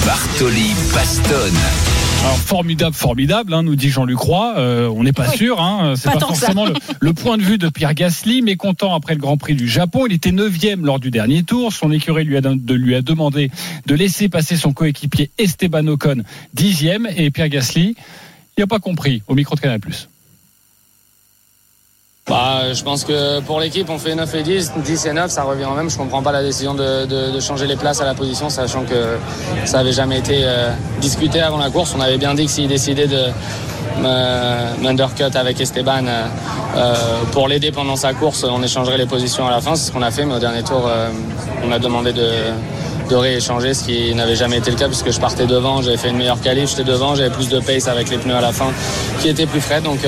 Bartoli Bastonne. Alors formidable, formidable, hein, nous dit Jean-Luc Roy. Euh, on n'est pas Oui. sûr, hein, c'est Pas forcément le, le point de vue de Pierre Gasly, mais content après le Grand Prix du Japon. Il était neuvième lors du dernier tour. Son écurie lui a, de, lui a demandé de laisser passer son coéquipier Esteban Ocon dixième, et Pierre Gasly, il n'a pas compris au micro de Canal+. Bah, je pense que pour l'équipe, on fait 9 et 10, 10 et 9, ça revient au même. Je comprends pas la décision de, changer les places à la position, sachant que ça avait jamais été euh, discuté avant la course. On avait bien dit que s'il décidait de m'undercut avec Esteban euh, euh, pour l'aider pendant sa course, on échangerait les positions à la fin. C'est ce qu'on a fait, mais au dernier tour, on m'a demandé de, rééchanger, ce qui n'avait jamais été le cas puisque je partais devant, j'avais fait une meilleure qualif, j'étais devant, j'avais plus de pace avec les pneus à la fin qui étaient plus frais. Donc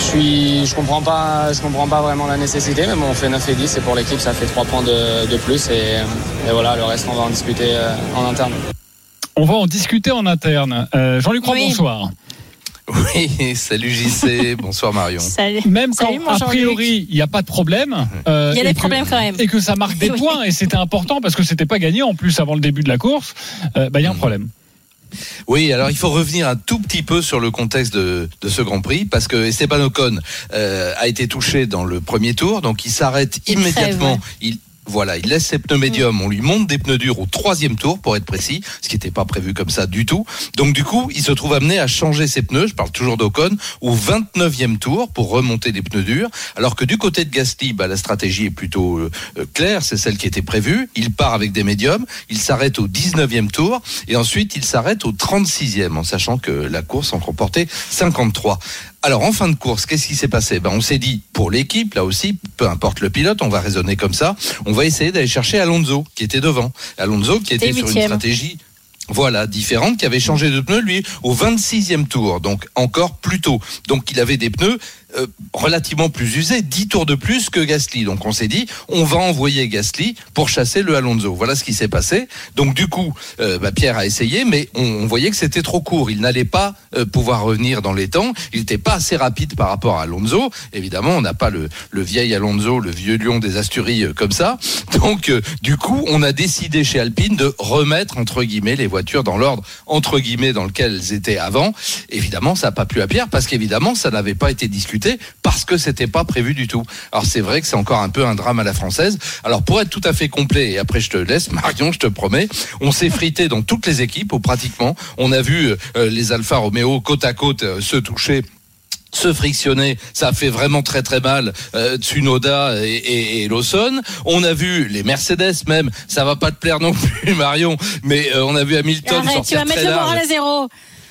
je suis, je comprends pas, je comprends pas vraiment la nécessité, mais bon, on fait 9 et 10 et pour l'équipe, ça fait 3 points de, de plus et, et voilà, le reste, on va en discuter euh, en interne. On va en discuter en interne. Euh, Jean-Luc Oui. bonsoir. Oui, salut JC, bonsoir Marion. Salut. Même quand, Salut, mon a priori, il n'y a pas de problème. euh, Il y a et des que- problèmes quand même. Et que ça marque des Oui. points, et c'était important parce que c'était pas gagné en plus avant le début de la course. euh, bah, il y a un problème. Oui, alors il faut revenir un tout petit peu sur le contexte de, de ce Grand Prix parce que Esteban Ocon euh, a été touché dans le premier tour, donc il s'arrête immédiatement. crève, ouais. Il Voilà, il laisse ses pneus médiums, on lui monte des pneus durs au troisième tour pour être précis, ce qui n'était pas prévu comme ça du tout. Donc du coup, il se trouve amené à changer ses pneus, je parle toujours d'Ocon, au 29e tour pour remonter des pneus durs, alors que du côté de Gasly, bah, la stratégie est plutôt euh, euh, claire, c'est celle qui était prévue. Il part avec des médiums, il s'arrête au 19e tour et ensuite il s'arrête au 36e en sachant que la course en comportait 53. Alors en fin de course, qu'est-ce qui s'est passé? Ben, On s'est dit, pour l'équipe, là aussi, peu importe le pilote, on va raisonner comme ça, on va essayer d'aller chercher Alonso, qui était devant. Alonso, qui était sur une stratégie voilà, différente, qui avait changé de pneu, lui, au 26e tour, donc encore plus tôt. Donc il avait des pneus euh, relativement plus usés, 10 tours de plus que Gasly. Donc on s'est dit, on va envoyer Gasly pour chasser le Alonso. Voilà ce qui s'est passé. Donc du coup, euh, bah, Pierre a essayé, mais on, voyait que c'était trop court. Il n'allait pas euh, pouvoir revenir dans les temps. Il n'était pas assez rapide par rapport à Alonso. Évidemment, on n'a pas le, le vieil Alonso, le vieux lion des Asturies comme ça. Donc du coup, on a décidé chez Alpine de remettre entre guillemets les voitures dans l'ordre entre guillemets dans lequel elles étaient avant. Évidemment, ça n'a pas plu à Pierre parce qu'évidemment, ça n'avait pas été discuté parce que c'était pas prévu du tout. Alors c'est vrai que c'est encore un peu un drame à la française. Alors pour être tout à fait complet, et après je te laisse Marion, je te promets, on s'est frité dans toutes les équipes, ou pratiquement. On a vu euh, les Alfa Romeo côte à côte euh, se toucher se frictionner, ça a fait vraiment très très mal euh, Tsunoda et, et, et Lawson. On a vu les Mercedes même, ça va pas te plaire non plus Marion, mais euh, on a vu Hamilton Arrête, tu sortir vas mettre très le moral à zéro.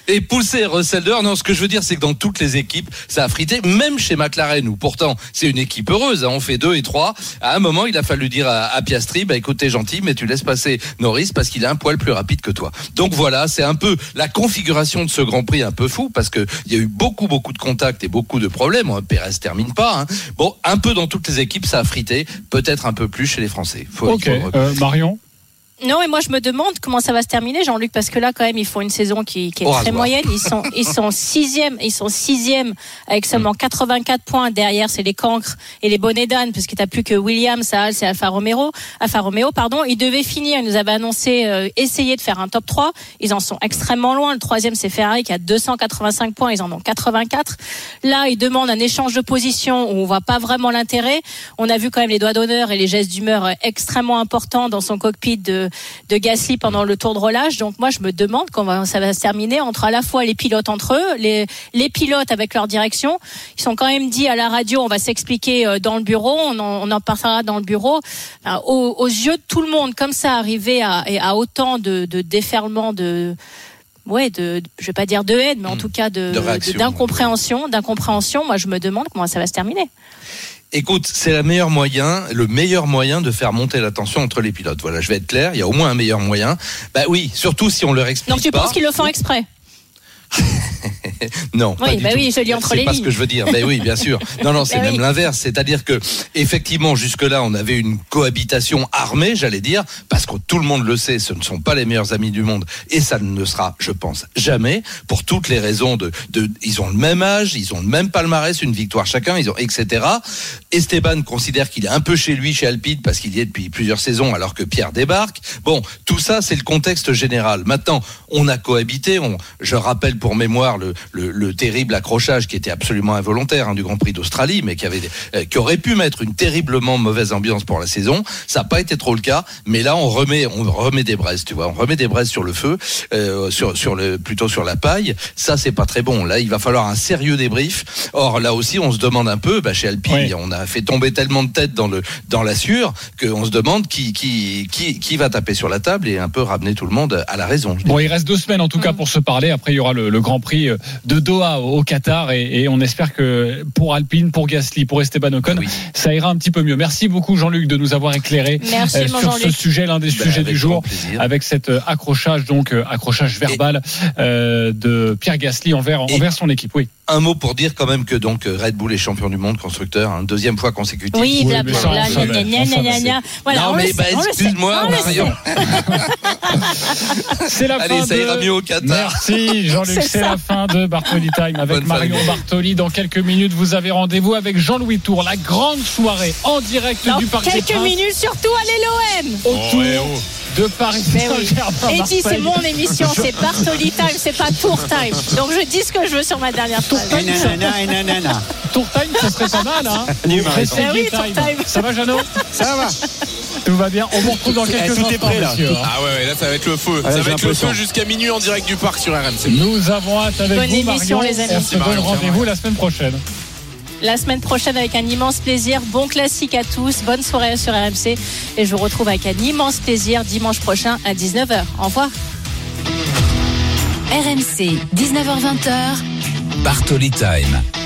Et pousser Russell dehors. Non, ce que je veux dire, c'est que dans toutes les équipes, ça a frité, même chez McLaren, où pourtant c'est une équipe heureuse, hein, on fait deux et trois. À un moment, il a fallu dire à, à Piastri, bah écoute, t'es gentil, mais tu laisses passer Norris parce qu'il est un poil plus rapide que toi. Donc voilà, c'est un peu la configuration de ce Grand Prix un peu fou, parce que il y a eu beaucoup, beaucoup de contacts et beaucoup de problèmes. Hein, Perez termine pas. hein. Bon, un peu dans toutes les équipes, ça a frité, peut-être un peu plus chez les Français. Faut, euh, Marion? Non, et moi je me demande comment ça va se terminer, Jean-Luc, parce que là quand même ils font une saison qui, qui est très moyenne. Ils sont ils sont sixième, ils sont sixième avec seulement 84 points. Derrière c'est les cancres et les bonnets d'âne, parce que t'as plus que Williams, Haas et Alfa Romeo. Alfa Romeo, pardon. Ils devaient finir. Ils nous avaient annoncé euh, essayer de faire un top 3. Ils en sont extrêmement loin. Le troisième c'est Ferrari qui a 285 points. Ils en ont 84. Là ils demandent un échange de position où on voit pas vraiment l'intérêt. On a vu quand même les doigts d'honneur et les gestes d'humeur euh, extrêmement importants dans son cockpit de de Gasly pendant le tour de relâche. Donc moi, je me demande comment ça va se terminer entre à la fois les pilotes entre eux, les, les pilotes avec leur direction. Ils sont quand même dit à la radio, on va s'expliquer euh, dans le bureau, on en, on en parlera dans le bureau. Enfin, aux, aux yeux de tout le monde, comme ça, arriver à, à autant de, de déferlement de ouais, de, je vais pas dire de haine, mais en tout cas de- d'incompréhension, d'incompréhension. Moi, je me demande comment ça va se terminer. Écoute, c'est le meilleur moyen, le meilleur moyen de faire monter la tension entre les pilotes. Voilà, je vais être clair, il y a au moins un meilleur moyen. Bah oui, surtout si on leur explique Donc tu pas. penses qu'ils le font exprès? Non, pas Oui, du bah tout. oui, je lis entre c'est les pas ce lignes. que je veux dire. Mais oui, bien sûr. Non, non, c'est Bah même oui. l'inverse. C'est-à-dire que, effectivement, jusque-là, on avait une cohabitation armée, j'allais dire, parce que tout le monde le sait, ce ne sont pas les meilleurs amis du monde, et ça ne le sera, je pense, jamais, pour toutes les raisons de, de, ils ont le même âge, ils ont le même palmarès, une victoire chacun, ils ont, etc. Esteban considère qu'il est un peu chez lui, chez Alpine, parce qu'il y est depuis plusieurs saisons, alors que Pierre débarque. Bon, tout ça, c'est le contexte général. Maintenant, on a cohabité. On, je rappelle pour mémoire le, le, le terrible accrochage qui était absolument involontaire hein, du Grand Prix d'Australie, mais qui avait, euh, qui aurait pu mettre une terriblement mauvaise ambiance pour la saison. Ça n'a pas été trop le cas, mais là, on remet, on remet des braises, tu vois, on remet des braises sur le feu, euh, sur, sur le, plutôt sur la paille. Ça, c'est pas très bon. Là, il va falloir un sérieux débrief. Or, là aussi, on se demande un peu, bah, chez Alpine, on a fait tomber tellement de têtes dans le, dans la sûre qu'on se demande qui, qui, qui, qui va taper sur la table et un peu ramener tout le monde à la raison. Bon, il reste deux semaines en tout Mm. cas pour se parler. Après, il y aura le, le Grand Prix de Doha au Qatar et, et on espère que pour Alpine, pour Gasly, pour Esteban Ocon, ça ira un petit peu mieux. Merci beaucoup Jean-Luc de nous avoir éclairé Merci, euh, sur ce sujet, l'un des Ben, sujets du jour, avec cet euh, accrochage donc euh, accrochage verbal euh, de Pierre Gasly envers envers son équipe. Oui. Un mot pour dire quand même que donc Red Bull est champion du monde constructeur, hein, deuxième fois consécutive. Oui, Oui, bla mais bla ça, on bla, savait, gna, gna, on gna, gna, savait. gna. Voilà, non on mais bah, le sait, excuse-moi Marion. C'est la Allez, fin ça de... ira mieux au Qatar. Merci Jean-Luc, C'est la fin de Bartoli Time avec Bonne Marion famille. Bartoli. Dans quelques minutes, vous avez rendez-vous avec Jean-Louis Tour, la grande soirée en direct Dans du Parc des quelques Princes. minutes, surtout, allez l'OM autour de Paris Mais oui. Saint-Germain. Et dit, c'est mon émission, c'est Bartoli Time, c'est pas Tour Time. Donc je dis ce que je veux sur ma dernière phrase. Tour time, ce serait pas mal, hein Ben oui, Tour time. Time. Ça va, Jeannot Ça va. Tout va bien. On vous retrouve dans quelques tout est instants, prêt, là. messieurs. Ah ouais, ouais, là ça va être le feu. Ah, ça va être le feu jusqu'à minuit en direct du parc sur RMC. Nous avons hâte avec Bonne vous, émission, Marion. les amis. On se donne rendez-vous la semaine prochaine. La semaine prochaine avec un immense plaisir. Bon classique à tous. Bonne soirée sur RMC. Et je vous retrouve avec un immense plaisir dimanche prochain à 19h. Au revoir. RMC, 19h20h. Bartoli Time.